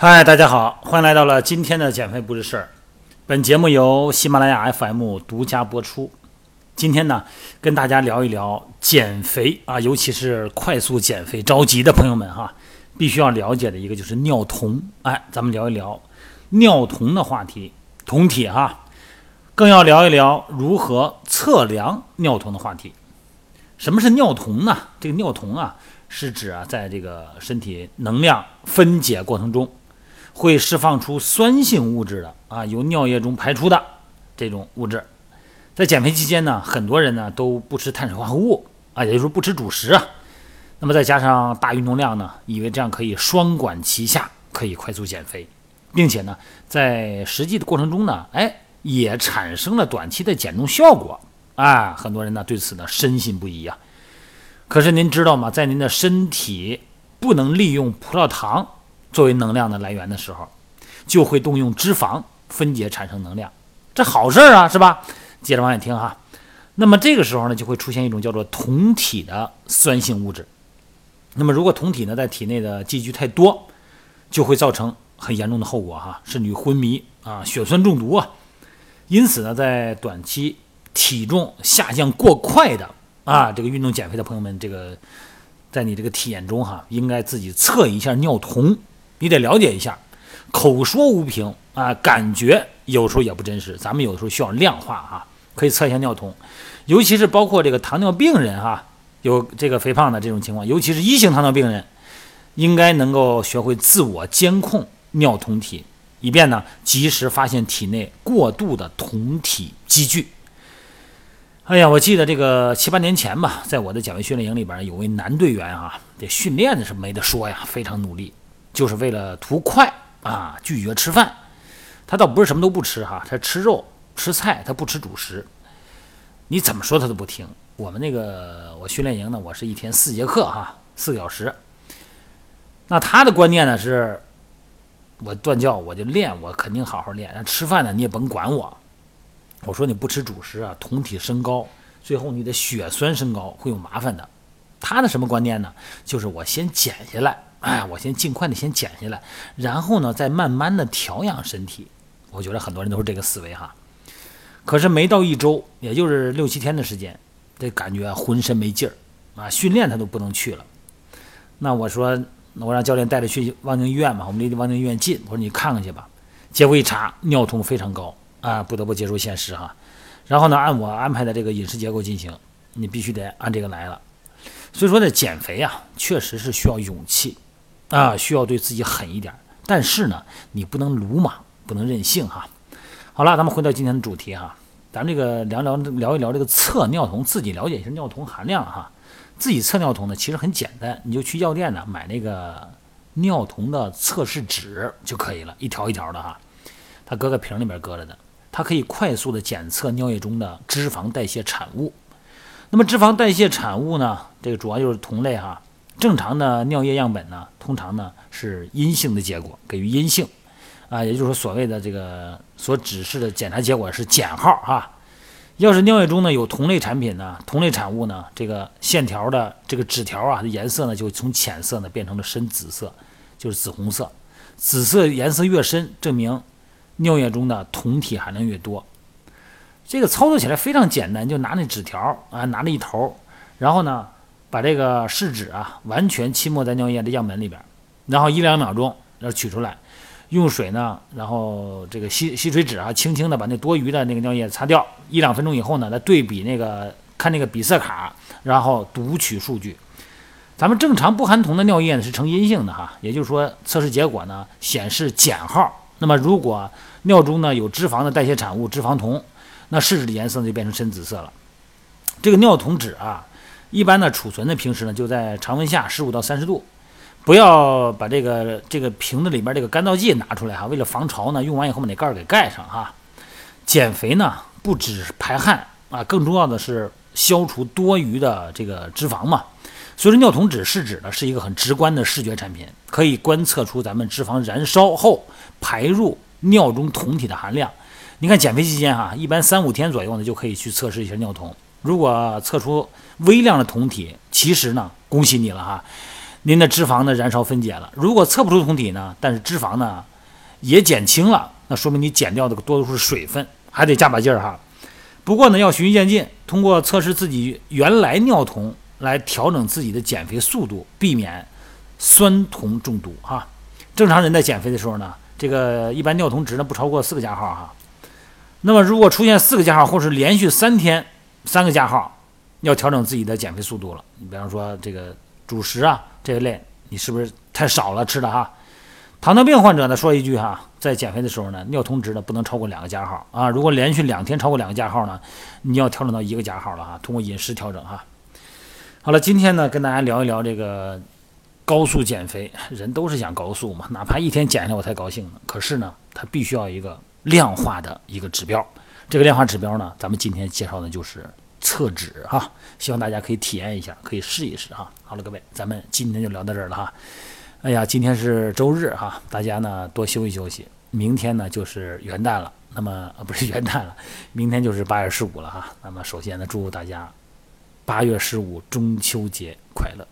嗨，大家好，欢迎来到了今天的减肥不是事儿。本节目由喜马拉雅 FM 独家播出。今天呢，跟大家聊一聊减肥啊，尤其是快速减肥着急的朋友们哈，必须要了解的一个就是尿酮。哎，咱们聊一聊尿酮的话题，酮体哈，更要聊一聊如何测量尿酮的话题。什么是尿酮呢？这个尿酮啊，是指啊，在这个身体能量分解过程中。会释放出酸性物质的啊，由尿液中排出的这种物质，在减肥期间呢，很多人呢都不吃碳水化合物啊，也就是说不吃主食啊。那么再加上大运动量呢，以为这样可以双管齐下，可以快速减肥，并且呢，在实际的过程中呢，哎，也产生了短期的减重效果啊。很多人呢对此呢深信不疑呀。可是您知道吗？在您的身体不能利用葡萄糖。作为能量的来源的时候，就会动用脂肪分解产生能量，这好事儿啊，是吧？接着往下听哈。那么这个时候呢，就会出现一种叫做酮体的酸性物质。那么如果酮体呢在体内的积聚太多，就会造成很严重的后果哈，甚至于昏迷啊、血栓中毒啊。因此呢，在短期体重下降过快的啊，这个运动减肥的朋友们，这个在你这个体验中哈，应该自己测一下尿酮。你得了解一下，口说无凭啊，感觉有时候也不真实。咱们有的时候需要量化哈，可以测一下尿酮，尤其是包括这个糖尿病人哈，有这个肥胖的这种情况，尤其是一型糖尿病人，应该能够学会自我监控尿酮体，以便呢及时发现体内过度的酮体积聚。哎呀，我记得这个七八年前吧，在我的减肥训练营里边，有位男队员哈，这训练的是没得说呀，非常努力。就是为了图快啊，拒绝吃饭。他倒不是什么都不吃哈，他吃肉吃菜，他不吃主食。你怎么说他都不听。我们那个我训练营呢，我是一天四节课哈，四个小时。那他的观念呢是，我断教我就练，我肯定好好练。那吃饭呢你也甭管我。我说你不吃主食啊，酮体升高，最后你的血栓升高会有麻烦的。他的什么观念呢？就是我先减下来。哎，我先尽快的先减下来，然后呢，再慢慢的调养身体。我觉得很多人都是这个思维哈。可是没到一周，也就是六七天的时间，这感觉浑身没劲儿啊，训练他都不能去了。那我说，我让教练带着去望京医院嘛，我们离望京医院近，我说你看看去吧。结果一查，尿酮非常高啊，不得不接受现实哈。然后呢，按我安排的这个饮食结构进行，你必须得按这个来了。所以说呢，减肥啊，确实是需要勇气。啊，需要对自己狠一点，但是呢，你不能鲁莽，不能任性哈。好了，咱们回到今天的主题哈，咱这个聊聊聊一聊这个测尿酮，自己了解一下尿酮含量哈。自己测尿酮呢，其实很简单，你就去药店呢买那个尿酮的测试纸就可以了，一条一条的哈，它搁个瓶里面搁着的，它可以快速的检测尿液中的脂肪代谢产物。那么脂肪代谢产物呢，这个主要就是酮类哈。正常的尿液样本呢，通常呢是阴性的结果，给予阴性，啊，也就是说所谓的这个所指示的检查结果是减号哈。要是尿液中呢有同类产品呢，同类产物呢，这个线条的这个纸条啊，颜色呢就从浅色呢变成了深紫色，就是紫红色。紫色颜色越深，证明尿液中的酮体含量越多。这个操作起来非常简单，就拿那纸条啊，拿了一头，然后呢。把这个试纸啊完全浸没在尿液的样本里边，然后一两秒钟要取出来，用水呢，然后这个吸吸水纸啊，轻轻的把那多余的那个尿液擦掉。一两分钟以后呢，再对比那个看那个比色卡，然后读取数据。咱们正常不含酮的尿液呢是呈阴性的哈，也就是说测试结果呢显示减号。那么如果尿中呢有脂肪的代谢产物脂肪酮，那试纸的颜色就变成深紫色了。这个尿酮纸啊。一般呢，储存的平时呢就在常温下十五到三十度，不要把这个这个瓶子里边这个干燥剂拿出来哈，为了防潮呢，用完以后把那盖儿给盖上哈。减肥呢不止排汗啊，更重要的是消除多余的这个脂肪嘛。所以说尿酮纸试纸呢是一个很直观的视觉产品，可以观测出咱们脂肪燃烧后排入尿中酮体的含量。你看减肥期间哈，一般三五天左右呢就可以去测试一下尿酮。如果测出微量的酮体，其实呢，恭喜你了哈，您的脂肪呢燃烧分解了。如果测不出酮体呢，但是脂肪呢也减轻了，那说明你减掉的多数是水分，还得加把劲儿哈。不过呢，要循序渐进，通过测试自己原来尿酮来调整自己的减肥速度，避免酸酮中毒哈。正常人在减肥的时候呢，这个一般尿酮值呢不超过四个加号哈。那么如果出现四个加号，或是连续三天三个加号，要调整自己的减肥速度了。你比方说这个主食啊这一类，你是不是太少了吃的哈？糖尿病患者呢，说一句哈，在减肥的时候呢，尿酮值呢不能超过两个加号啊。如果连续两天超过两个加号呢，你要调整到一个加号了哈。通过饮食调整哈。好了，今天呢跟大家聊一聊这个高速减肥，人都是想高速嘛，哪怕一天减下来我才高兴呢。可是呢，它必须要一个量化的一个指标。这个量化指标呢，咱们今天介绍的就是测纸哈。希望大家可以体验一下，可以试一试哈。好了，各位，咱们今天就聊到这儿了哈。哎呀，今天是周日哈，大家呢多休息休息。明天呢就是元旦了，那么不是元旦了，明天就是八月十五了哈。那么首先呢，祝大家八月十五中秋节快乐。